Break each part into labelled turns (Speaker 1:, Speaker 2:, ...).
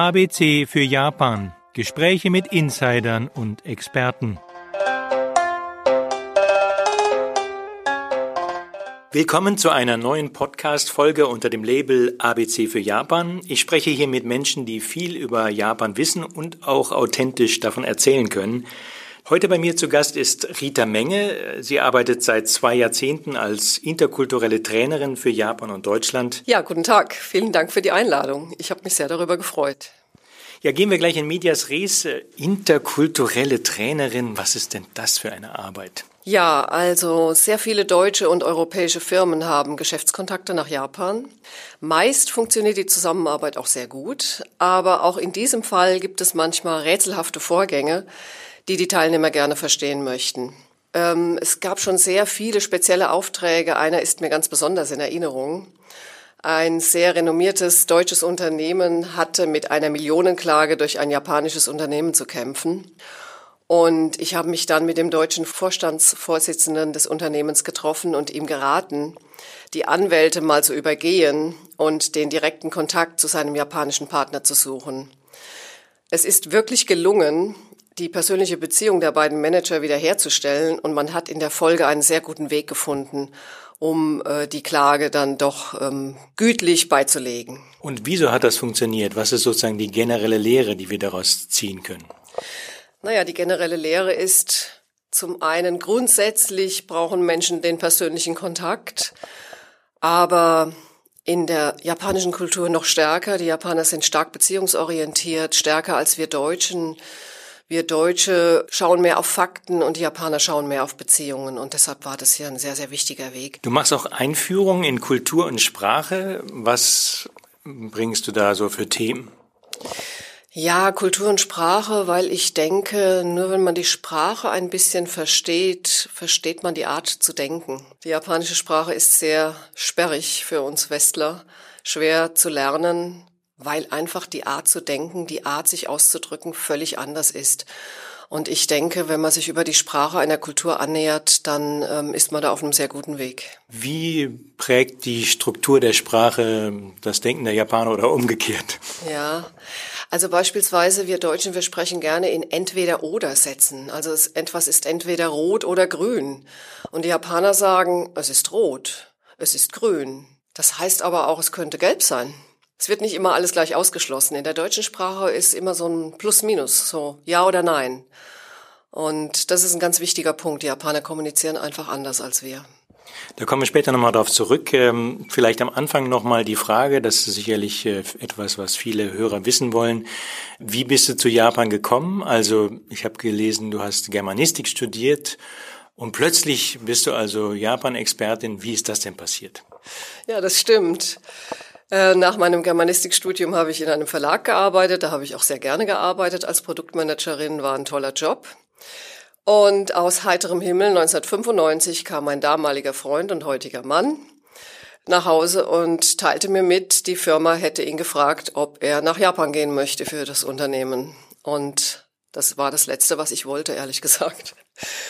Speaker 1: ABC für Japan. Gespräche mit Insidern und Experten. Willkommen zu einer neuen Podcast-Folge unter dem Label ABC für Japan. Ich spreche hier mit Menschen, die viel über Japan wissen und auch authentisch davon erzählen können. Heute bei mir zu Gast ist Rita Menge. Sie arbeitet seit zwei Jahrzehnten als interkulturelle Trainerin für Japan und Deutschland.
Speaker 2: Ja, guten Tag. Vielen Dank für die Einladung. Ich habe mich sehr darüber gefreut.
Speaker 1: Ja, gehen wir gleich in Medias Res. Interkulturelle Trainerin, was ist denn das für eine Arbeit?
Speaker 2: Ja, also sehr viele deutsche und europäische Firmen haben Geschäftskontakte nach Japan. Meist funktioniert die Zusammenarbeit auch sehr gut, aber auch in diesem Fall gibt es manchmal rätselhafte Vorgänge, die die Teilnehmer gerne verstehen möchten. Ähm, es gab schon sehr viele spezielle Aufträge. Einer ist mir ganz besonders in Erinnerung. Ein sehr renommiertes deutsches Unternehmen hatte mit einer Millionenklage durch ein japanisches Unternehmen zu kämpfen. Und ich habe mich dann mit dem deutschen Vorstandsvorsitzenden des Unternehmens getroffen und ihm geraten, die Anwälte mal zu übergehen und den direkten Kontakt zu seinem japanischen Partner zu suchen. Es ist wirklich gelungen, die persönliche Beziehung der beiden Manager wiederherzustellen und man hat in der Folge einen sehr guten Weg gefunden, um äh, die Klage dann doch ähm, gütlich beizulegen.
Speaker 1: Und wieso hat das funktioniert? Was ist sozusagen die generelle Lehre, die wir daraus ziehen können?
Speaker 2: Naja, die generelle Lehre ist zum einen grundsätzlich brauchen Menschen den persönlichen Kontakt, aber in der japanischen Kultur noch stärker. Die Japaner sind stark beziehungsorientiert, stärker als wir Deutschen. Wir Deutsche schauen mehr auf Fakten und die Japaner schauen mehr auf Beziehungen und deshalb war das hier ein sehr, sehr wichtiger Weg.
Speaker 1: Du machst auch Einführungen in Kultur und Sprache. Was bringst du da so für Themen?
Speaker 2: Ja, Kultur und Sprache, weil ich denke, nur wenn man die Sprache ein bisschen versteht, versteht man die Art zu denken. Die japanische Sprache ist sehr sperrig für uns Westler, schwer zu lernen, weil einfach die Art zu denken, die Art sich auszudrücken völlig anders ist. Und ich denke, wenn man sich über die Sprache einer Kultur annähert, dann ähm, ist man da auf einem sehr guten Weg.
Speaker 1: Wie prägt die Struktur der Sprache das Denken der Japaner oder umgekehrt?
Speaker 2: Ja, also beispielsweise wir Deutschen, wir sprechen gerne in Entweder-Oder-Sätzen. Also es, etwas ist entweder rot oder grün. Und die Japaner sagen, es ist rot, es ist grün. Das heißt aber auch, es könnte gelb sein. Es wird nicht immer alles gleich ausgeschlossen. In der deutschen Sprache ist immer so ein Plus-Minus, so ja oder nein. Und das ist ein ganz wichtiger Punkt. Die Japaner kommunizieren einfach anders als wir.
Speaker 1: Da kommen wir später nochmal darauf zurück. Ähm, vielleicht am Anfang nochmal die Frage, das ist sicherlich äh, etwas, was viele Hörer wissen wollen. Wie bist du zu Japan gekommen? Also ich habe gelesen, du hast Germanistik studiert und plötzlich bist du also Japan-Expertin. Wie ist das denn passiert?
Speaker 2: Ja, das stimmt. Äh, nach meinem Germanistikstudium habe ich in einem Verlag gearbeitet. Da habe ich auch sehr gerne gearbeitet als Produktmanagerin. War ein toller Job. Und aus heiterem Himmel 1995 kam mein damaliger Freund und heutiger Mann nach Hause und teilte mir mit, die Firma hätte ihn gefragt, ob er nach Japan gehen möchte für das Unternehmen. Und das war das Letzte, was ich wollte, ehrlich gesagt.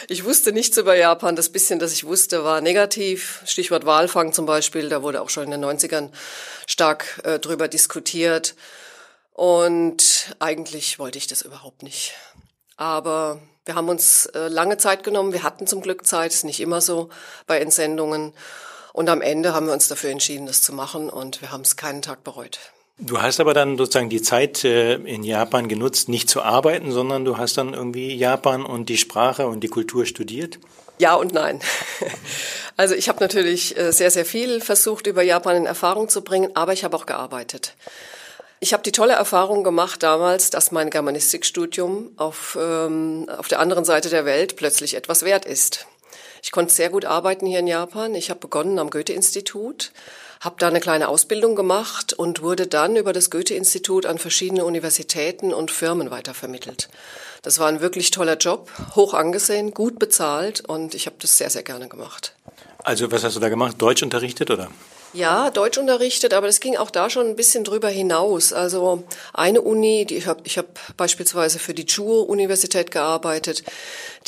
Speaker 2: Ich wusste nichts über Japan. Das bisschen, das ich wusste, war negativ. Stichwort Walfang zum Beispiel. Da wurde auch schon in den 90ern stark äh, drüber diskutiert. Und eigentlich wollte ich das überhaupt nicht. Aber wir haben uns äh, lange Zeit genommen. Wir hatten zum Glück Zeit, ist nicht immer so bei Entsendungen. Und am Ende haben wir uns dafür entschieden, das zu machen und wir haben es keinen Tag bereut.
Speaker 1: Du hast aber dann sozusagen die Zeit äh, in Japan genutzt, nicht zu arbeiten, sondern du hast dann irgendwie Japan und die Sprache und die Kultur studiert?
Speaker 2: Ja und nein. Also ich habe natürlich äh, sehr, sehr viel versucht, über Japan in Erfahrung zu bringen, aber ich habe auch gearbeitet. Ich habe die tolle Erfahrung gemacht damals, dass mein Germanistikstudium auf, ähm, auf der anderen Seite der Welt plötzlich etwas wert ist. Ich konnte sehr gut arbeiten hier in Japan. Ich habe begonnen am Goethe-Institut, habe da eine kleine Ausbildung gemacht und wurde dann über das Goethe-Institut an verschiedene Universitäten und Firmen weitervermittelt. Das war ein wirklich toller Job, hoch angesehen, gut bezahlt und ich habe das sehr, sehr gerne gemacht.
Speaker 1: Also was hast du da gemacht? Deutsch unterrichtet oder?
Speaker 2: Ja, Deutsch unterrichtet, aber das ging auch da schon ein bisschen drüber hinaus. Also eine Uni, die ich habe ich hab beispielsweise für die Chuo-Universität gearbeitet,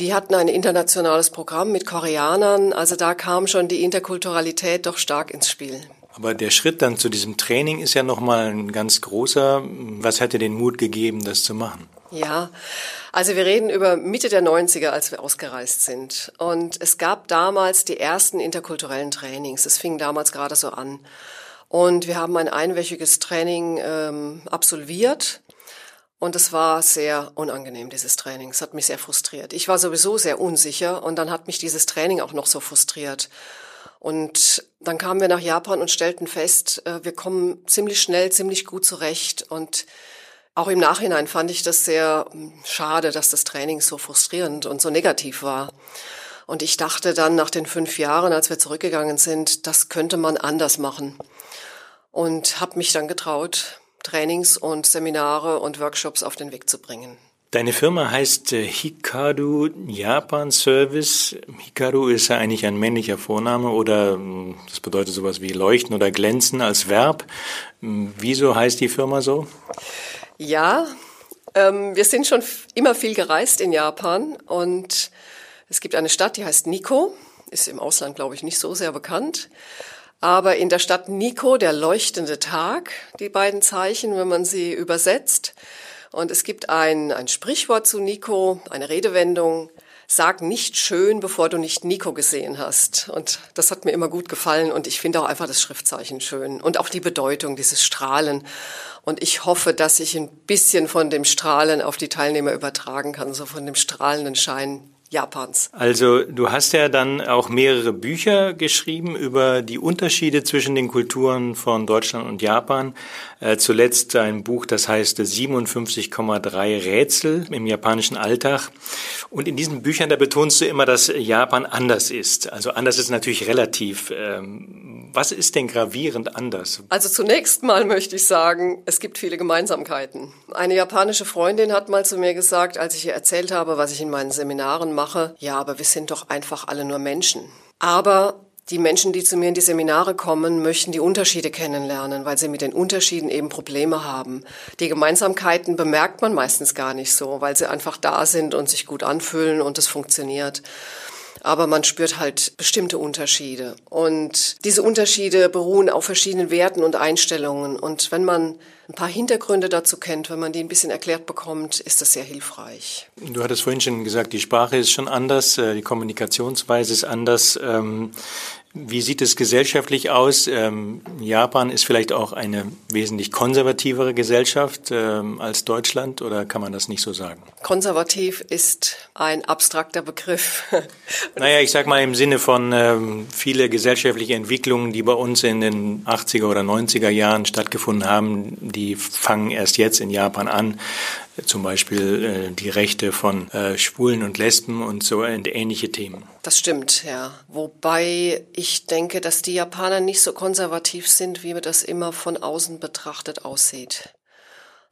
Speaker 2: die hatten ein internationales Programm mit Koreanern. Also da kam schon die Interkulturalität doch stark ins Spiel.
Speaker 1: Aber der Schritt dann zu diesem Training ist ja nochmal ein ganz großer. Was dir den Mut gegeben, das zu machen?
Speaker 2: Ja, also wir reden über Mitte der 90er, als wir ausgereist sind. Und es gab damals die ersten interkulturellen Trainings. Es fing damals gerade so an. Und wir haben ein einwöchiges Training ähm, absolviert. Und es war sehr unangenehm, dieses Training. Es hat mich sehr frustriert. Ich war sowieso sehr unsicher und dann hat mich dieses Training auch noch so frustriert. Und dann kamen wir nach Japan und stellten fest, äh, wir kommen ziemlich schnell, ziemlich gut zurecht. Und auch im Nachhinein fand ich das sehr hm, schade, dass das Training so frustrierend und so negativ war. Und ich dachte dann nach den fünf Jahren, als wir zurückgegangen sind, das könnte man anders machen. Und habe mich dann getraut, Trainings und Seminare und Workshops auf den Weg zu bringen.
Speaker 1: Deine Firma heißt äh, Hikaru Japan Service. Hikaru ist ja eigentlich ein männlicher Vorname oder hm, das bedeutet sowas wie leuchten oder glänzen als Verb. Hm, wieso heißt die Firma so?
Speaker 2: Ja, ähm, wir sind schon immer viel gereist in Japan und es gibt eine Stadt, die heißt Nikko, ist im Ausland, glaube ich, nicht so sehr bekannt. Aber in der Stadt Nikko, der leuchtende Tag, die beiden Zeichen, wenn man sie übersetzt, und es gibt ein, ein Sprichwort zu Nico, eine Redewendung, sag nicht schön, bevor du nicht Nico gesehen hast. Und das hat mir immer gut gefallen und ich finde auch einfach das Schriftzeichen schön und auch die Bedeutung, dieses Strahlen. Und ich hoffe, dass ich ein bisschen von dem Strahlen auf die Teilnehmer übertragen kann, so von dem strahlenden Schein Japans.
Speaker 1: Also du hast ja dann auch mehrere Bücher geschrieben über die Unterschiede zwischen den Kulturen von Deutschland und Japan. Äh, zuletzt ein Buch, das heißt 57,3 Rätsel im japanischen Alltag. Und in diesen Büchern, da betonst du immer, dass Japan anders ist. Also anders ist natürlich relativ. Ähm, was ist denn gravierend anders?
Speaker 2: Also zunächst mal möchte ich sagen, es gibt viele Gemeinsamkeiten. Eine japanische Freundin hat mal zu mir gesagt, als ich ihr erzählt habe, was ich in meinen Seminaren mache, mache, ja, aber wir sind doch einfach alle nur Menschen. Aber die Menschen, die zu mir in die Seminare kommen, möchten die Unterschiede kennenlernen, weil sie mit den Unterschieden eben Probleme haben. Die Gemeinsamkeiten bemerkt man meistens gar nicht so, weil sie einfach da sind und sich gut anfühlen und es funktioniert aber man spürt halt bestimmte Unterschiede. Und diese Unterschiede beruhen auf verschiedenen Werten und Einstellungen. Und wenn man ein paar Hintergründe dazu kennt, wenn man die ein bisschen erklärt bekommt, ist das sehr hilfreich.
Speaker 1: Du hattest vorhin schon gesagt, die Sprache ist schon anders, äh, die Kommunikationsweise ist anders. Wie sieht es gesellschaftlich aus? Ähm, Japan ist vielleicht auch eine wesentlich konservativere Gesellschaft ähm, als Deutschland oder kann man das nicht so sagen?
Speaker 2: Konservativ ist ein abstrakter Begriff.
Speaker 1: naja, ich sag mal im Sinne von ähm, viele gesellschaftliche Entwicklungen, die bei uns in den 80er oder 90er Jahren stattgefunden haben, die fangen erst jetzt in Japan an zum Beispiel äh, die Rechte von äh, Schwulen und Lesben und so und ähnliche Themen.
Speaker 2: Das stimmt, ja. Wobei ich denke, dass die Japaner nicht so konservativ sind, wie mir das immer von außen betrachtet aussieht.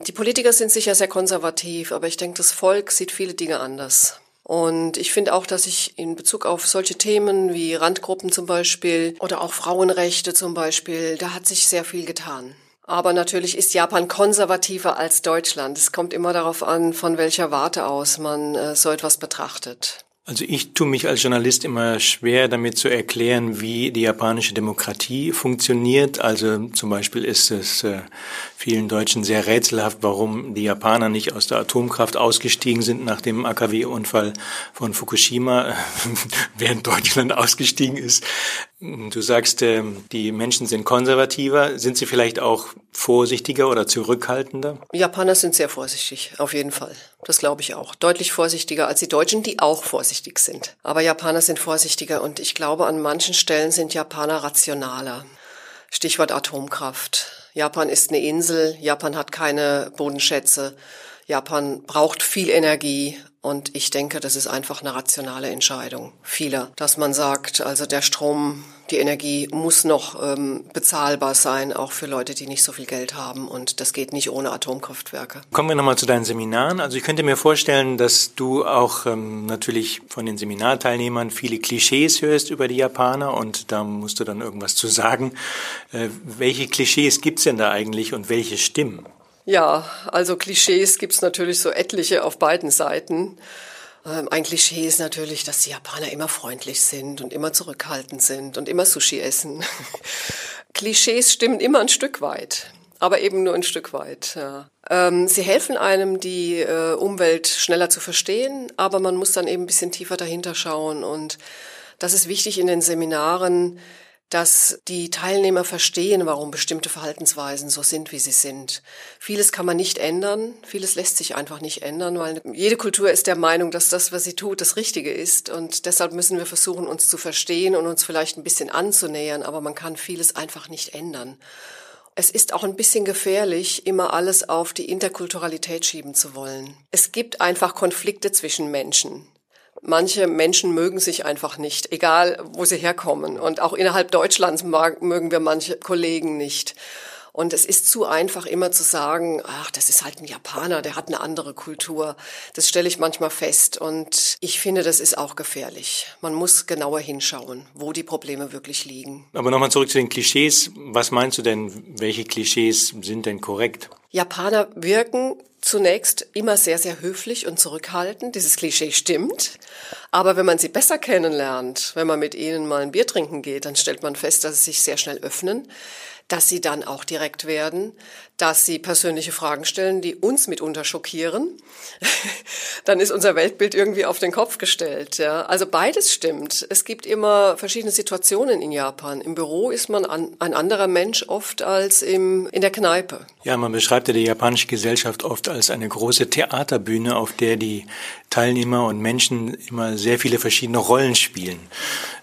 Speaker 2: Die Politiker sind sicher sehr konservativ, aber ich denke, das Volk sieht viele Dinge anders. Und ich finde auch, dass sich in Bezug auf solche Themen wie Randgruppen zum Beispiel oder auch Frauenrechte zum Beispiel, da hat sich sehr viel getan. Aber natürlich ist Japan konservativer als Deutschland. Es kommt immer darauf an, von welcher Warte aus man äh, so etwas betrachtet.
Speaker 1: Also ich tue mich als Journalist immer schwer damit zu erklären, wie die japanische Demokratie funktioniert. Also zum Beispiel ist es äh, vielen Deutschen sehr rätselhaft, warum die Japaner nicht aus der Atomkraft ausgestiegen sind nach dem AKW-Unfall von Fukushima, während Deutschland ausgestiegen ist. Du sagst, äh, die Menschen sind konservativer. Sind sie vielleicht auch vorsichtiger oder zurückhaltender?
Speaker 2: Japaner sind sehr vorsichtig, auf jeden Fall. Das glaube ich auch. Deutlich vorsichtiger als die Deutschen, die auch vorsichtig sind. Aber Japaner sind vorsichtiger und ich glaube, an manchen Stellen sind Japaner rationaler. Stichwort Atomkraft. Japan ist eine Insel, Japan hat keine Bodenschätze, Japan braucht viel Energie und ich denke, das ist einfach eine rationale Entscheidung vieler, dass man sagt, also der Strom, die Energie muss noch ähm, bezahlbar sein, auch für Leute, die nicht so viel Geld haben. Und das geht nicht ohne Atomkraftwerke.
Speaker 1: Kommen wir nochmal zu deinen Seminaren. Also ich könnte mir vorstellen, dass du auch ähm, natürlich von den Seminarteilnehmern viele Klischees hörst über die Japaner und da musst du dann irgendwas zu sagen. Äh, welche Klischees gibt's denn da eigentlich und welche stimmen?
Speaker 2: Ja, also Klischees gibt's natürlich so etliche auf beiden Seiten. Ähm, ein Klischee ist natürlich, dass die Japaner immer freundlich sind und immer zurückhaltend sind und immer Sushi essen. Klischees stimmen immer ein Stück weit, aber eben nur ein Stück weit. Ja. Ähm, sie helfen einem, die äh, Umwelt schneller zu verstehen, aber man muss dann eben ein bisschen tiefer dahinter schauen. Und das ist wichtig in den Seminaren, dass die Teilnehmer verstehen, warum bestimmte Verhaltensweisen so sind, wie sie sind. Vieles kann man nicht ändern, vieles lässt sich einfach nicht ändern, weil jede Kultur ist der Meinung, dass das, was sie tut, das Richtige ist. Und deshalb müssen wir versuchen, uns zu verstehen und uns vielleicht ein bisschen anzunähern, aber man kann vieles einfach nicht ändern. Es ist auch ein bisschen gefährlich, immer alles auf die Interkulturalität schieben zu wollen. Es gibt einfach Konflikte zwischen Menschen. Manche Menschen mögen sich einfach nicht, egal wo sie herkommen. Und auch innerhalb Deutschlands mögen wir manche Kollegen nicht. Und es ist zu einfach, immer zu sagen, ach, das ist halt ein Japaner, der hat eine andere Kultur. Das stelle ich manchmal fest. Und ich finde, das ist auch gefährlich. Man muss genauer hinschauen, wo die Probleme wirklich liegen.
Speaker 1: Aber nochmal zurück zu den Klischees. Was meinst du denn, welche Klischees sind denn korrekt?
Speaker 2: Japaner wirken zunächst immer sehr, sehr höflich und zurückhaltend. Dieses Klischee stimmt. Aber wenn man sie besser kennenlernt, wenn man mit ihnen mal ein Bier trinken geht, dann stellt man fest, dass sie sich sehr schnell öffnen, dass sie dann auch direkt werden, dass sie persönliche Fragen stellen, die uns mitunter schockieren. dann ist unser Weltbild irgendwie auf den Kopf gestellt. Ja. Also beides stimmt. Es gibt immer verschiedene Situationen in Japan. Im Büro ist man an, ein anderer Mensch oft als im, in der Kneipe.
Speaker 1: Ja, man beschreibt ja die japanische Gesellschaft oft als eine große Theaterbühne, auf der die Teilnehmer und Menschen immer sehr viele verschiedene Rollen spielen.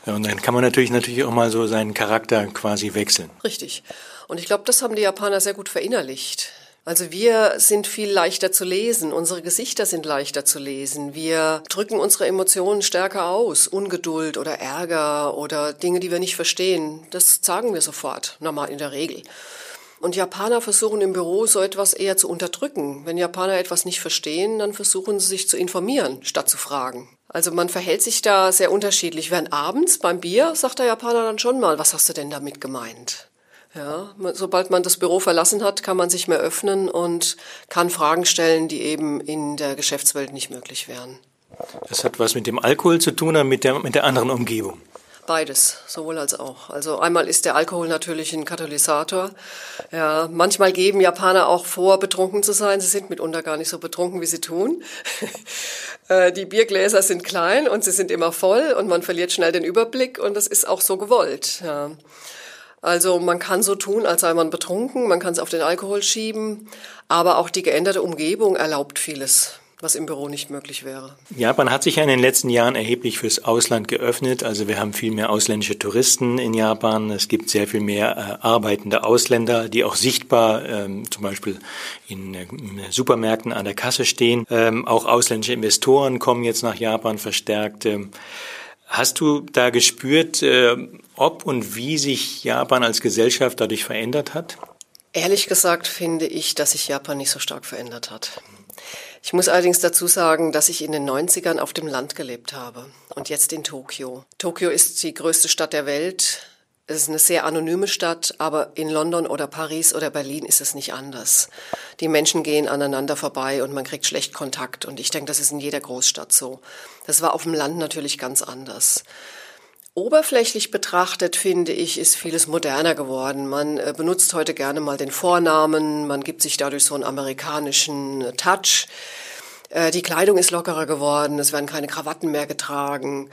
Speaker 1: Und dann kann man natürlich natürlich auch mal so seinen Charakter quasi wechseln.
Speaker 2: Richtig. Und ich glaube, das haben die Japaner sehr gut verinnerlicht. Also wir sind viel leichter zu lesen, unsere Gesichter sind leichter zu lesen, wir drücken unsere Emotionen stärker aus, Ungeduld oder Ärger oder Dinge, die wir nicht verstehen, das sagen wir sofort, normal in der Regel. Und Japaner versuchen im Büro so etwas eher zu unterdrücken. Wenn Japaner etwas nicht verstehen, dann versuchen sie sich zu informieren, statt zu fragen. Also man verhält sich da sehr unterschiedlich. Während abends beim Bier sagt der Japaner dann schon mal, was hast du denn damit gemeint? Ja, sobald man das Büro verlassen hat, kann man sich mehr öffnen und kann Fragen stellen, die eben in der Geschäftswelt nicht möglich wären.
Speaker 1: Das hat was mit dem Alkohol zu tun oder mit der, mit der anderen Umgebung?
Speaker 2: Beides, sowohl als auch. Also einmal ist der Alkohol natürlich ein Katalysator. Ja, manchmal geben Japaner auch vor, betrunken zu sein. Sie sind mitunter gar nicht so betrunken, wie sie tun. Äh, die Biergläser sind klein und sie sind immer voll und man verliert schnell den Überblick und das ist auch so gewollt. Ja. Also man kann so tun, als sei man betrunken, man kann es auf den Alkohol schieben, aber auch die geänderte Umgebung erlaubt vieles was im Büro nicht möglich wäre.
Speaker 1: Japan hat sich ja in den letzten Jahren erheblich fürs Ausland geöffnet. Also wir haben viel mehr ausländische Touristen in Japan. Es gibt sehr viel mehr äh, arbeitende Ausländer, die auch sichtbar ähm, zum Beispiel in, äh, in, Supermärkten an der Kasse stehen. Ähm, auch ausländische Investoren kommen jetzt nach Japan verstärkt. Ähm, hast du da gespürt, äh, ob und wie sich Japan als Gesellschaft dadurch verändert hat?
Speaker 2: Ehrlich gesagt finde ich, dass sich Japan nicht so stark verändert hat. Ich muss allerdings dazu sagen, dass ich in den 90ern auf dem Land gelebt habe und jetzt in Tokio. Tokio ist die größte Stadt der Welt. Es ist eine sehr anonyme Stadt, aber in London oder Paris oder Berlin ist es nicht anders. Die Menschen gehen aneinander vorbei und man kriegt schlecht Kontakt. Und ich denke, das ist in jeder Großstadt so. Das war auf dem Land natürlich ganz anders. Oberflächlich betrachtet, finde ich, ist vieles moderner geworden. Man äh, benutzt heute gerne mal den Vornamen, man gibt sich dadurch so einen amerikanischen äh, Touch. Äh, die Kleidung ist lockerer geworden, es werden keine Krawatten mehr getragen.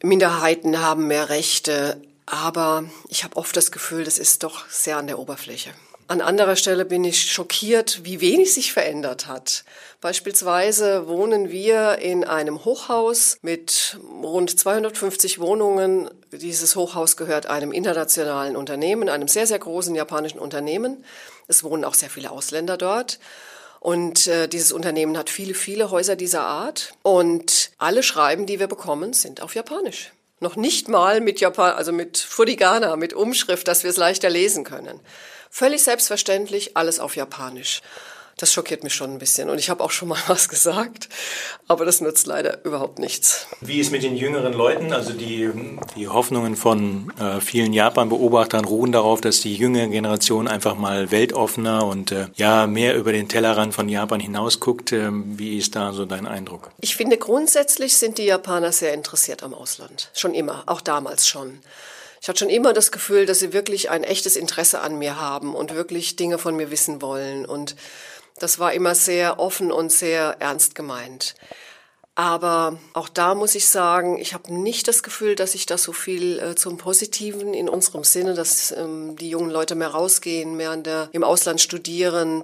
Speaker 2: Minderheiten haben mehr Rechte, aber ich habe oft das Gefühl, das ist doch sehr an der Oberfläche. An anderer Stelle bin ich schockiert, wie wenig sich verändert hat. Beispielsweise wohnen wir in einem Hochhaus mit rund 250 Wohnungen. Dieses Hochhaus gehört einem internationalen Unternehmen, einem sehr, sehr großen japanischen Unternehmen. Es wohnen auch sehr viele Ausländer dort. Und äh, dieses Unternehmen hat viele, viele Häuser dieser Art. Und alle Schreiben, die wir bekommen, sind auf Japanisch. Noch nicht mal mit Japan, also mit Furigana, mit Umschrift, dass wir es leichter lesen können. Völlig selbstverständlich, alles auf Japanisch. Das schockiert mich schon ein bisschen. Und ich habe auch schon mal was gesagt, aber das nützt leider überhaupt nichts.
Speaker 1: Wie ist mit den jüngeren Leuten? Also die, die Hoffnungen von äh, vielen Japan-Beobachtern ruhen darauf, dass die jüngere Generation einfach mal weltoffener und äh, ja mehr über den Tellerrand von Japan hinaus guckt. Äh, wie ist da so dein Eindruck?
Speaker 2: Ich finde grundsätzlich sind die Japaner sehr interessiert am Ausland. Schon immer, auch damals schon. Ich hatte schon immer das Gefühl, dass sie wirklich ein echtes Interesse an mir haben und wirklich Dinge von mir wissen wollen. Und das war immer sehr offen und sehr ernst gemeint. Aber auch da muss ich sagen, ich habe nicht das Gefühl, dass sich das so viel äh, zum Positiven in unserem Sinne, dass ähm, die jungen Leute mehr rausgehen, mehr der, im Ausland studieren,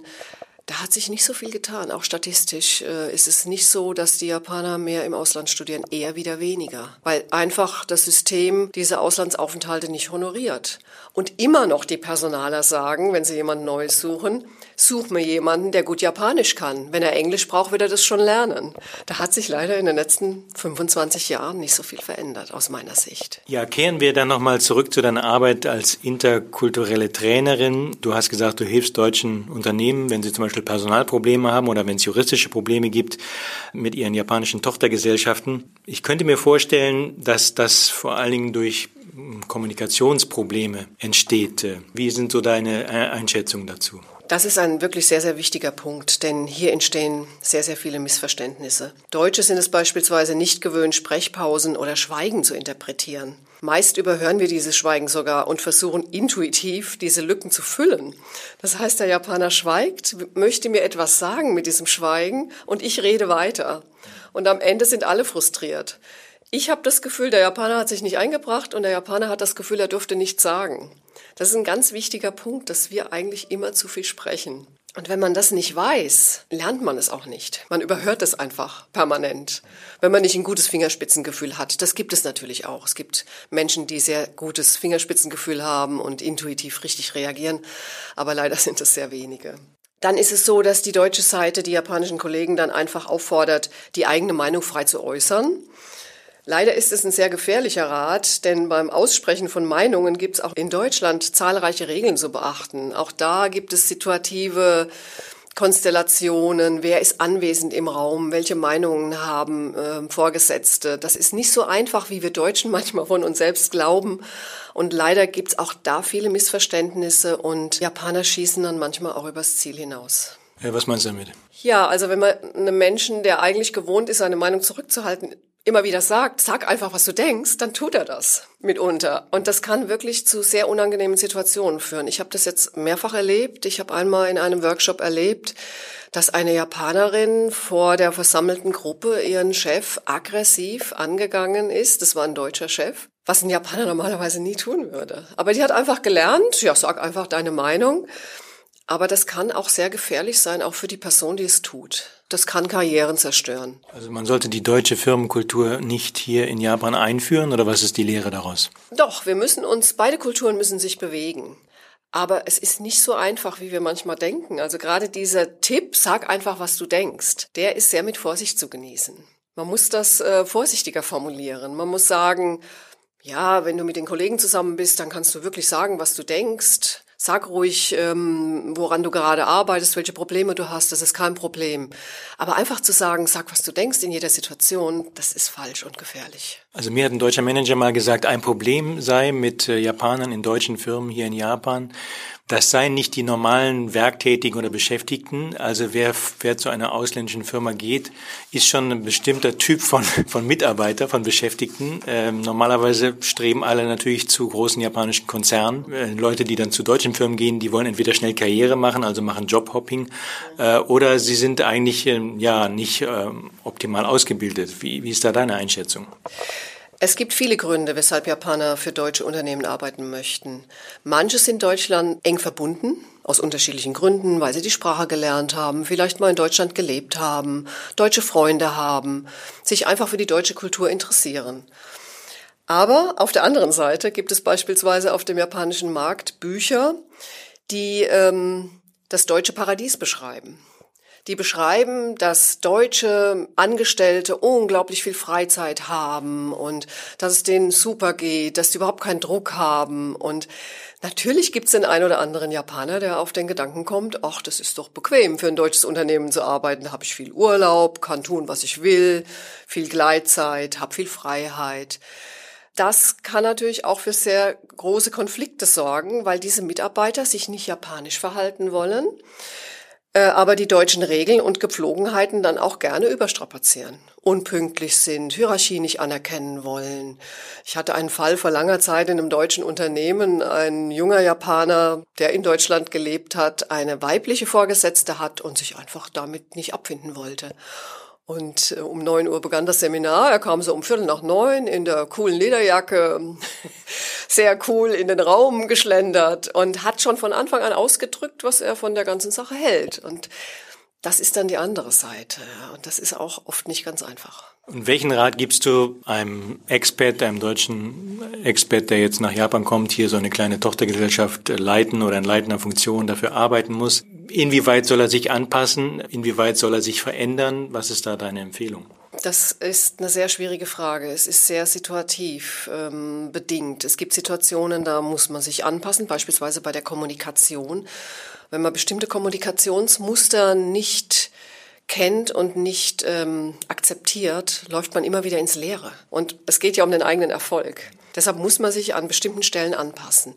Speaker 2: da hat sich nicht so viel getan. Auch statistisch äh, ist es nicht so, dass die Japaner mehr im Ausland studieren, eher wieder weniger, weil einfach das System diese Auslandsaufenthalte nicht honoriert. Und immer noch die Personaler sagen, wenn sie jemand Neues suchen, such mir jemanden, der gut Japanisch kann. Wenn er Englisch braucht, wird er das schon lernen. Da hat sich leider in den letzten 25 Jahren nicht so viel verändert, aus meiner Sicht.
Speaker 1: Ja, kehren wir dann nochmal zurück zu deiner Arbeit als interkulturelle Trainerin. Du hast gesagt, du hilfst deutschen Unternehmen, wenn sie zum Beispiel Personalprobleme haben oder wenn es juristische Probleme gibt mit ihren japanischen Tochtergesellschaften. Ich könnte mir vorstellen, dass das vor allen Dingen durch Kommunikationsprobleme entsteht. Wie sind so deine Einschätzungen dazu?
Speaker 2: Das ist ein wirklich sehr, sehr wichtiger Punkt, denn hier entstehen sehr, sehr viele Missverständnisse. Deutsche sind es beispielsweise nicht gewöhnt, Sprechpausen oder Schweigen zu interpretieren. Meist überhören wir dieses Schweigen sogar und versuchen intuitiv diese Lücken zu füllen. Das heißt, der Japaner schweigt, möchte mir etwas sagen mit diesem Schweigen und ich rede weiter. Und am Ende sind alle frustriert. Ich habe das Gefühl, der Japaner hat sich nicht eingebracht und der Japaner hat das Gefühl, er dürfte nichts sagen. Das ist ein ganz wichtiger Punkt, dass wir eigentlich immer zu viel sprechen. Und wenn man das nicht weiß, lernt man es auch nicht. Man überhört es einfach permanent. Wenn man nicht ein gutes Fingerspitzengefühl hat, das gibt es natürlich auch. Es gibt Menschen, die sehr gutes Fingerspitzengefühl haben und intuitiv richtig reagieren, aber leider sind es sehr wenige. Dann ist es so, dass die deutsche Seite die japanischen Kollegen dann einfach auffordert, die eigene Meinung frei zu äußern. Leider ist es ein sehr gefährlicher Rat, denn beim Aussprechen von Meinungen gibt es auch in Deutschland zahlreiche Regeln zu beachten. Auch da gibt es situative Konstellationen, wer ist anwesend im Raum, welche Meinungen haben äh, Vorgesetzte. Das ist nicht so einfach, wie wir Deutschen manchmal von uns selbst glauben. Und leider gibt es auch da viele Missverständnisse und Japaner schießen dann manchmal auch übers Ziel hinaus.
Speaker 1: Ja, was meinst du damit?
Speaker 2: Ja, also wenn man einem Menschen, der eigentlich gewohnt ist, seine Meinung zurückzuhalten, immer wieder sagt, sag einfach, was du denkst, dann tut er das mitunter. Und das kann wirklich zu sehr unangenehmen Situationen führen. Ich habe das jetzt mehrfach erlebt. Ich habe einmal in einem Workshop erlebt, dass eine Japanerin vor der versammelten Gruppe ihren Chef aggressiv angegangen ist. Das war ein deutscher Chef, was ein Japaner normalerweise nie tun würde. Aber die hat einfach gelernt, ja, sag einfach deine Meinung. Aber das kann auch sehr gefährlich sein, auch für die Person, die es tut. Das kann Karrieren zerstören.
Speaker 1: Also man sollte die deutsche Firmenkultur nicht hier in Japan einführen oder was ist die Lehre daraus?
Speaker 2: Doch, wir müssen uns, beide Kulturen müssen sich bewegen. Aber es ist nicht so einfach, wie wir manchmal denken. Also gerade dieser Tipp, sag einfach, was du denkst, der ist sehr mit Vorsicht zu genießen. Man muss das äh, vorsichtiger formulieren. Man muss sagen, ja, wenn du mit den Kollegen zusammen bist, dann kannst du wirklich sagen, was du denkst. Sag ruhig, ähm, woran du gerade arbeitest, welche Probleme du hast, das ist kein Problem. Aber einfach zu sagen, sag, was du denkst in jeder Situation, das ist falsch und gefährlich.
Speaker 1: Also mir hat ein deutscher Manager mal gesagt, ein Problem sei mit äh, Japanern in deutschen Firmen hier in Japan, das seien nicht die normalen Werktätigen oder Beschäftigten. Also wer, wer zu einer ausländischen Firma geht, ist schon ein bestimmter Typ von, von Mitarbeiter, von Beschäftigten. Ähm, normalerweise streben alle natürlich zu großen japanischen Konzernen. Äh, Leute, die dann zu deutschen Firmen gehen, die wollen entweder schnell Karriere machen, also machen Jobhopping, äh, oder sie sind eigentlich äh, ja nicht äh, optimal ausgebildet. Wie, wie ist da deine Einschätzung?
Speaker 2: Es gibt viele Gründe, weshalb Japaner für deutsche Unternehmen arbeiten möchten. Manche sind Deutschland eng verbunden, aus unterschiedlichen Gründen, weil sie die Sprache gelernt haben, vielleicht mal in Deutschland gelebt haben, deutsche Freunde haben, sich einfach für die deutsche Kultur interessieren. Aber auf der anderen Seite gibt es beispielsweise auf dem japanischen Markt Bücher, die ähm, das deutsche Paradies beschreiben die beschreiben, dass deutsche Angestellte unglaublich viel Freizeit haben und dass es denen super geht, dass sie überhaupt keinen Druck haben. Und natürlich gibt es den einen oder anderen Japaner, der auf den Gedanken kommt, ach, das ist doch bequem für ein deutsches Unternehmen zu arbeiten, da habe ich viel Urlaub, kann tun, was ich will, viel Gleitzeit, habe viel Freiheit. Das kann natürlich auch für sehr große Konflikte sorgen, weil diese Mitarbeiter sich nicht japanisch verhalten wollen aber die deutschen Regeln und Gepflogenheiten dann auch gerne überstrapazieren. Unpünktlich sind, Hierarchie nicht anerkennen wollen. Ich hatte einen Fall vor langer Zeit in einem deutschen Unternehmen. Ein junger Japaner, der in Deutschland gelebt hat, eine weibliche Vorgesetzte hat und sich einfach damit nicht abfinden wollte. Und äh, um neun Uhr begann das Seminar. Er kam so um Viertel nach neun in der coolen Lederjacke, sehr cool in den Raum geschlendert und hat schon von Anfang an ausgedrückt, was er von der ganzen Sache hält. Und das ist dann die andere Seite. Und das ist auch oft nicht ganz einfach.
Speaker 1: Und welchen Rat gibst du einem Expert, einem deutschen Expert, der jetzt nach Japan kommt, hier so eine kleine Tochtergesellschaft leiten oder in leitender Funktion dafür arbeiten muss? Inwieweit soll er sich anpassen? Inwieweit soll er sich verändern? Was ist da deine Empfehlung?
Speaker 2: Das ist eine sehr schwierige Frage. Es ist sehr situativ ähm, bedingt. Es gibt Situationen, da muss man sich anpassen, beispielsweise bei der Kommunikation. Wenn man bestimmte Kommunikationsmuster nicht kennt und nicht ähm, akzeptiert, läuft man immer wieder ins Leere. Und es geht ja um den eigenen Erfolg. Deshalb muss man sich an bestimmten Stellen anpassen.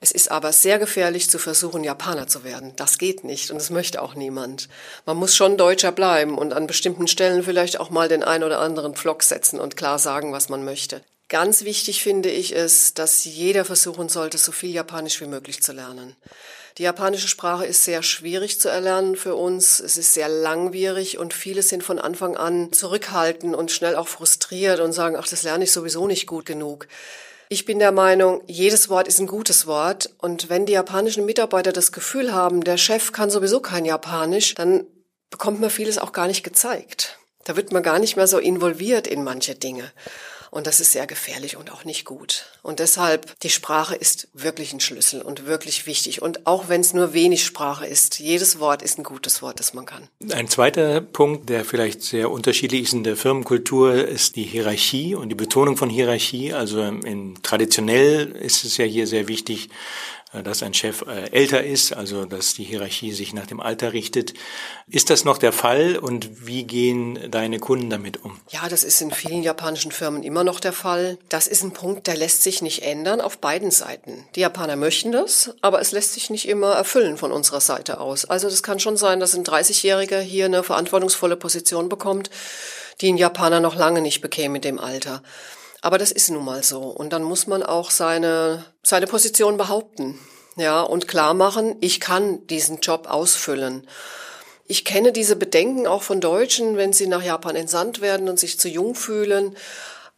Speaker 2: Es ist aber sehr gefährlich zu versuchen, Japaner zu werden. Das geht nicht und das möchte auch niemand. Man muss schon Deutscher bleiben und an bestimmten Stellen vielleicht auch mal den ein oder anderen Pflock setzen und klar sagen, was man möchte. Ganz wichtig finde ich es, dass jeder versuchen sollte, so viel Japanisch wie möglich zu lernen. Die japanische Sprache ist sehr schwierig zu erlernen für uns. Es ist sehr langwierig und viele sind von Anfang an zurückhaltend und schnell auch frustriert und sagen, ach, das lerne ich sowieso nicht gut genug. Ich bin der Meinung, jedes Wort ist ein gutes Wort. Und wenn die japanischen Mitarbeiter das Gefühl haben, der Chef kann sowieso kein Japanisch, dann bekommt man vieles auch gar nicht gezeigt. Da wird man gar nicht mehr so involviert in manche Dinge. Und das ist sehr gefährlich und auch nicht gut. Und deshalb, die Sprache ist wirklich ein Schlüssel und wirklich wichtig. Und auch wenn es nur wenig Sprache ist, jedes Wort ist ein gutes Wort, das man kann.
Speaker 1: Ein zweiter Punkt, der vielleicht sehr unterschiedlich ist in der Firmenkultur, ist die Hierarchie und die Betonung von Hierarchie. Also in, traditionell ist es ja hier sehr wichtig, dass ein Chef äh, älter ist, also dass die Hierarchie sich nach dem Alter richtet. Ist das noch der Fall und wie gehen deine Kunden damit um?
Speaker 2: Ja, das ist in vielen japanischen Firmen immer noch der Fall. Das ist ein Punkt, der lässt sich nicht ändern auf beiden Seiten. Die Japaner möchten das, aber es lässt sich nicht immer erfüllen von unserer Seite aus. Also das kann schon sein, dass ein 30-Jähriger hier eine verantwortungsvolle Position bekommt, die ein Japaner noch lange nicht bekäme in dem Alter. Aber das ist nun mal so. Und dann muss man auch seine, seine Position behaupten. Ja, und klar machen, ich kann diesen Job ausfüllen. Ich kenne diese Bedenken auch von Deutschen, wenn sie nach Japan entsandt werden und sich zu jung fühlen.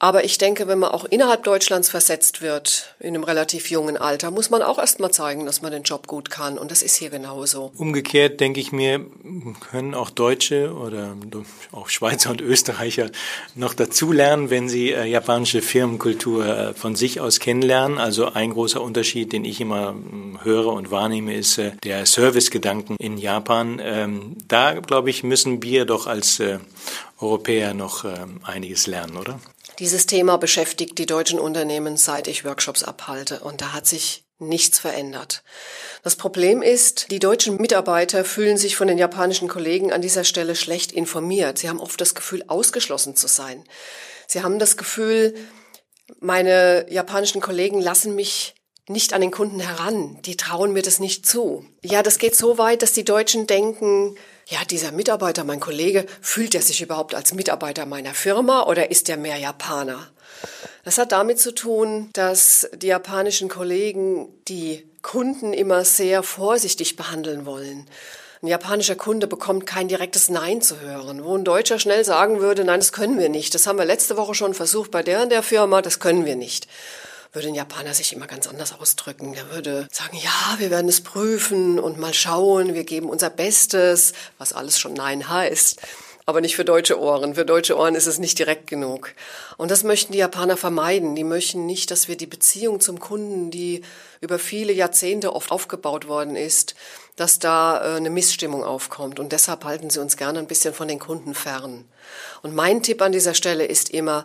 Speaker 2: Aber ich denke, wenn man auch innerhalb Deutschlands versetzt wird, in einem relativ jungen Alter, muss man auch erstmal zeigen, dass man den Job gut kann. Und das ist hier genauso.
Speaker 1: Umgekehrt denke ich mir, können auch Deutsche oder auch Schweizer und Österreicher noch dazulernen, wenn sie äh, japanische Firmenkultur äh, von sich aus kennenlernen. Also ein großer Unterschied, den ich immer äh, höre und wahrnehme, ist äh, der Servicegedanken in Japan. Ähm, da, glaube ich, müssen wir doch als äh, Europäer noch ähm, einiges lernen, oder?
Speaker 2: Dieses Thema beschäftigt die deutschen Unternehmen, seit ich Workshops abhalte. Und da hat sich nichts verändert. Das Problem ist, die deutschen Mitarbeiter fühlen sich von den japanischen Kollegen an dieser Stelle schlecht informiert. Sie haben oft das Gefühl, ausgeschlossen zu sein. Sie haben das Gefühl, meine japanischen Kollegen lassen mich nicht an den Kunden heran. Die trauen mir das nicht zu. Ja, das geht so weit, dass die Deutschen denken, ja, dieser Mitarbeiter, mein Kollege, fühlt er sich überhaupt als Mitarbeiter meiner Firma oder ist er mehr Japaner? Das hat damit zu tun, dass die japanischen Kollegen die Kunden immer sehr vorsichtig behandeln wollen. Ein japanischer Kunde bekommt kein direktes Nein zu hören, wo ein Deutscher schnell sagen würde, nein, das können wir nicht. Das haben wir letzte Woche schon versucht bei der und der Firma, das können wir nicht würde ein Japaner sich immer ganz anders ausdrücken. Er würde sagen, ja, wir werden es prüfen und mal schauen, wir geben unser Bestes, was alles schon Nein heißt. Aber nicht für deutsche Ohren. Für deutsche Ohren ist es nicht direkt genug. Und das möchten die Japaner vermeiden. Die möchten nicht, dass wir die Beziehung zum Kunden, die über viele Jahrzehnte oft aufgebaut worden ist, dass da äh, eine Missstimmung aufkommt. Und deshalb halten sie uns gerne ein bisschen von den Kunden fern. Und mein Tipp an dieser Stelle ist immer,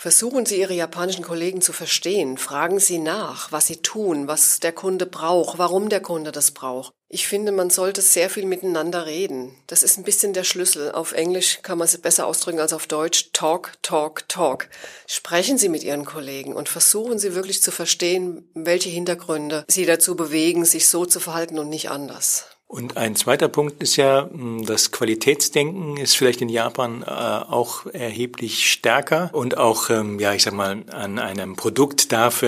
Speaker 2: Versuchen Sie Ihre japanischen Kollegen zu verstehen. Fragen Sie nach, was sie tun, was der Kunde braucht, warum der Kunde das braucht. Ich finde, man sollte sehr viel miteinander reden. Das ist ein bisschen der Schlüssel. Auf Englisch kann man es besser ausdrücken als auf Deutsch. Talk, talk, talk. Sprechen Sie mit Ihren Kollegen und versuchen Sie wirklich zu verstehen, welche Hintergründe Sie dazu bewegen, sich so zu verhalten und nicht anders.
Speaker 1: Und ein zweiter Punkt ist ja, hm, das Qualitätsdenken ist vielleicht in Japan äh, auch erheblich stärker und auch, ähm, ja, ich sag mal, an einem Produkt darf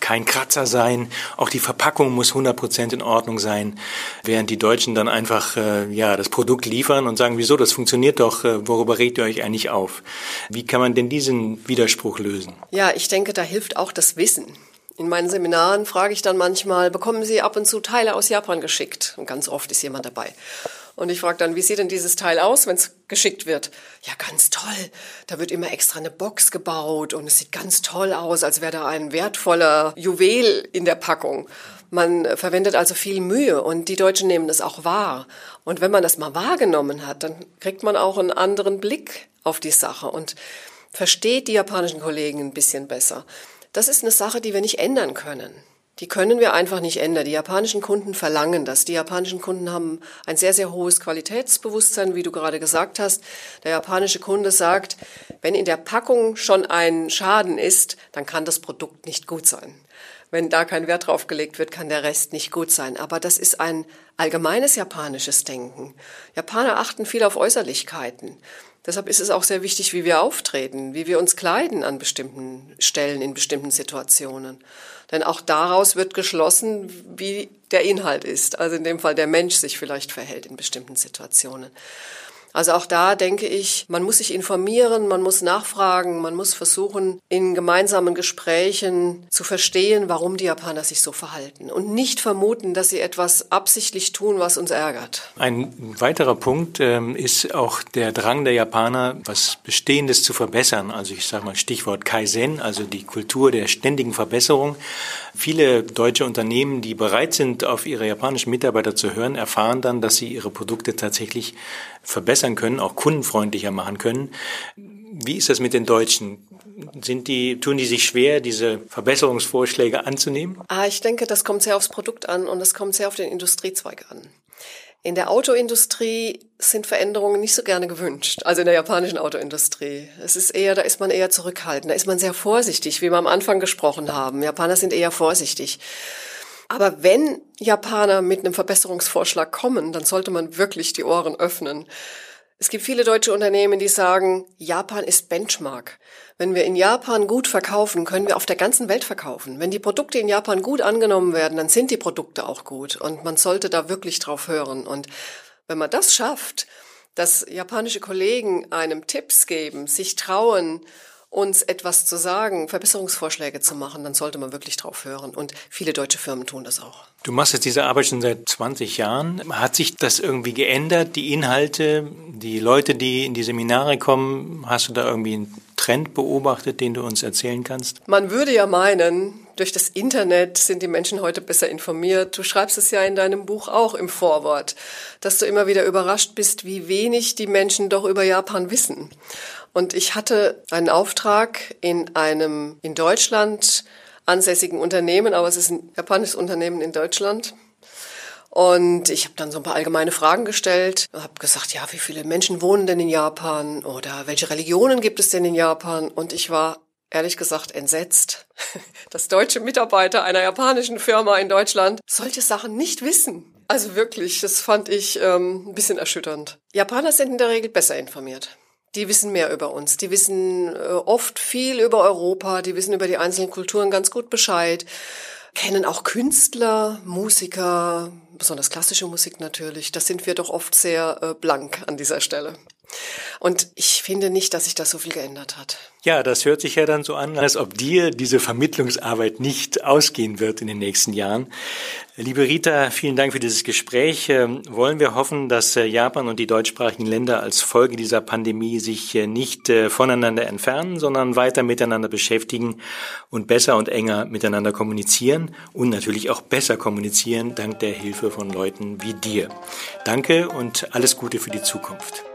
Speaker 1: kein Kratzer sein, auch die Verpackung muss 100% in Ordnung sein, während die Deutschen dann einfach äh, ja das Produkt liefern und sagen, wieso, das funktioniert doch, äh, worüber regt ihr euch eigentlich auf? Wie kann man denn diesen Widerspruch lösen?
Speaker 2: Ja, ich denke, da hilft auch das Wissen. In meinen Seminaren frage ich dann manchmal, bekommen Sie ab und zu Teile aus Japan geschickt? Und ganz oft ist jemand dabei. Und ich frage dann, wie sieht denn dieses Teil aus, wenn es geschickt wird? Ja, ganz toll. Da wird immer extra eine Box gebaut und es sieht ganz toll aus, als wäre da ein wertvoller Juwel in der Packung. Man verwendet also viel Mühe und die Deutschen nehmen das auch wahr. Und wenn man das mal wahrgenommen hat, dann kriegt man auch einen anderen Blick auf die Sache und versteht die japanischen Kollegen ein bisschen besser. Das ist eine Sache, die wir nicht ändern können. Die können wir einfach nicht ändern. Die japanischen Kunden verlangen das. Die japanischen Kunden haben ein sehr, sehr hohes Qualitätsbewusstsein, wie du gerade gesagt hast. Der japanische Kunde sagt, wenn in der Packung schon ein Schaden ist, dann kann das Produkt nicht gut sein. Wenn da kein Wert drauf gelegt wird, kann der Rest nicht gut sein. Aber das ist ein allgemeines japanisches Denken. Japaner achten viel auf Äußerlichkeiten. Deshalb ist es auch sehr wichtig, wie wir auftreten, wie wir uns kleiden an bestimmten Stellen, in bestimmten Situationen. Denn auch daraus wird geschlossen, wie der Inhalt ist. Also in dem Fall der Mensch sich vielleicht verhält in bestimmten Situationen. Also auch da denke ich, man muss sich informieren, man muss nachfragen, man muss versuchen, in gemeinsamen Gesprächen zu verstehen, warum die Japaner sich so verhalten und nicht vermuten, dass sie etwas absichtlich tun, was uns ärgert.
Speaker 1: Ein weiterer Punkt ähm, ist auch der Drang der Japaner, was Bestehendes zu verbessern. Also ich sage mal Stichwort Kaizen, also die Kultur der ständigen Verbesserung. Viele deutsche Unternehmen, die bereit sind, auf ihre japanischen Mitarbeiter zu hören, erfahren dann, dass sie ihre Produkte tatsächlich verbessern können, auch kundenfreundlicher machen können. Wie ist das mit den Deutschen? Sind die, tun die sich schwer, diese Verbesserungsvorschläge anzunehmen?
Speaker 2: Ah, ich denke, das kommt sehr aufs Produkt an und es kommt sehr auf den Industriezweig an. In der Autoindustrie sind Veränderungen nicht so gerne gewünscht, also in der japanischen Autoindustrie. Es ist eher, da ist man eher zurückhaltend, da ist man sehr vorsichtig, wie wir am Anfang gesprochen haben. Japaner sind eher vorsichtig. Aber wenn Japaner mit einem Verbesserungsvorschlag kommen, dann sollte man wirklich die Ohren öffnen. Es gibt viele deutsche Unternehmen, die sagen, Japan ist Benchmark. Wenn wir in Japan gut verkaufen, können wir auf der ganzen Welt verkaufen. Wenn die Produkte in Japan gut angenommen werden, dann sind die Produkte auch gut. Und man sollte da wirklich drauf hören. Und wenn man das schafft, dass japanische Kollegen einem Tipps geben, sich trauen, uns etwas zu sagen, Verbesserungsvorschläge zu machen, dann sollte man wirklich drauf hören. Und viele deutsche Firmen tun das auch.
Speaker 1: Du machst jetzt diese Arbeit schon seit 20 Jahren. Hat sich das irgendwie geändert, die Inhalte, die Leute, die in die Seminare kommen? Hast du da irgendwie einen Trend beobachtet, den du uns erzählen kannst?
Speaker 2: Man würde ja meinen, durch das Internet sind die Menschen heute besser informiert. Du schreibst es ja in deinem Buch auch im Vorwort, dass du immer wieder überrascht bist, wie wenig die Menschen doch über Japan wissen. Und ich hatte einen Auftrag in einem in Deutschland ansässigen Unternehmen, aber es ist ein japanisches Unternehmen in Deutschland. Und ich habe dann so ein paar allgemeine Fragen gestellt, habe gesagt, ja, wie viele Menschen wohnen denn in Japan oder welche Religionen gibt es denn in Japan? Und ich war ehrlich gesagt entsetzt, dass deutsche Mitarbeiter einer japanischen Firma in Deutschland solche Sachen nicht wissen. Also wirklich, das fand ich ähm, ein bisschen erschütternd. Japaner sind in der Regel besser informiert. Die wissen mehr über uns. Die wissen äh, oft viel über Europa. Die wissen über die einzelnen Kulturen ganz gut Bescheid. Kennen auch Künstler, Musiker, besonders klassische Musik natürlich. Das sind wir doch oft sehr äh, blank an dieser Stelle. Und ich finde nicht, dass sich das so viel geändert hat.
Speaker 1: Ja, das hört sich ja dann so an, als ob dir diese Vermittlungsarbeit nicht ausgehen wird in den nächsten Jahren. Liebe Rita, vielen Dank für dieses Gespräch. Ähm, wollen wir hoffen, dass äh, Japan und die deutschsprachigen Länder als Folge dieser Pandemie sich äh, nicht äh, voneinander entfernen, sondern weiter miteinander beschäftigen und besser und enger miteinander kommunizieren und natürlich auch besser kommunizieren dank der Hilfe von Leuten wie dir. Danke und alles Gute für die Zukunft.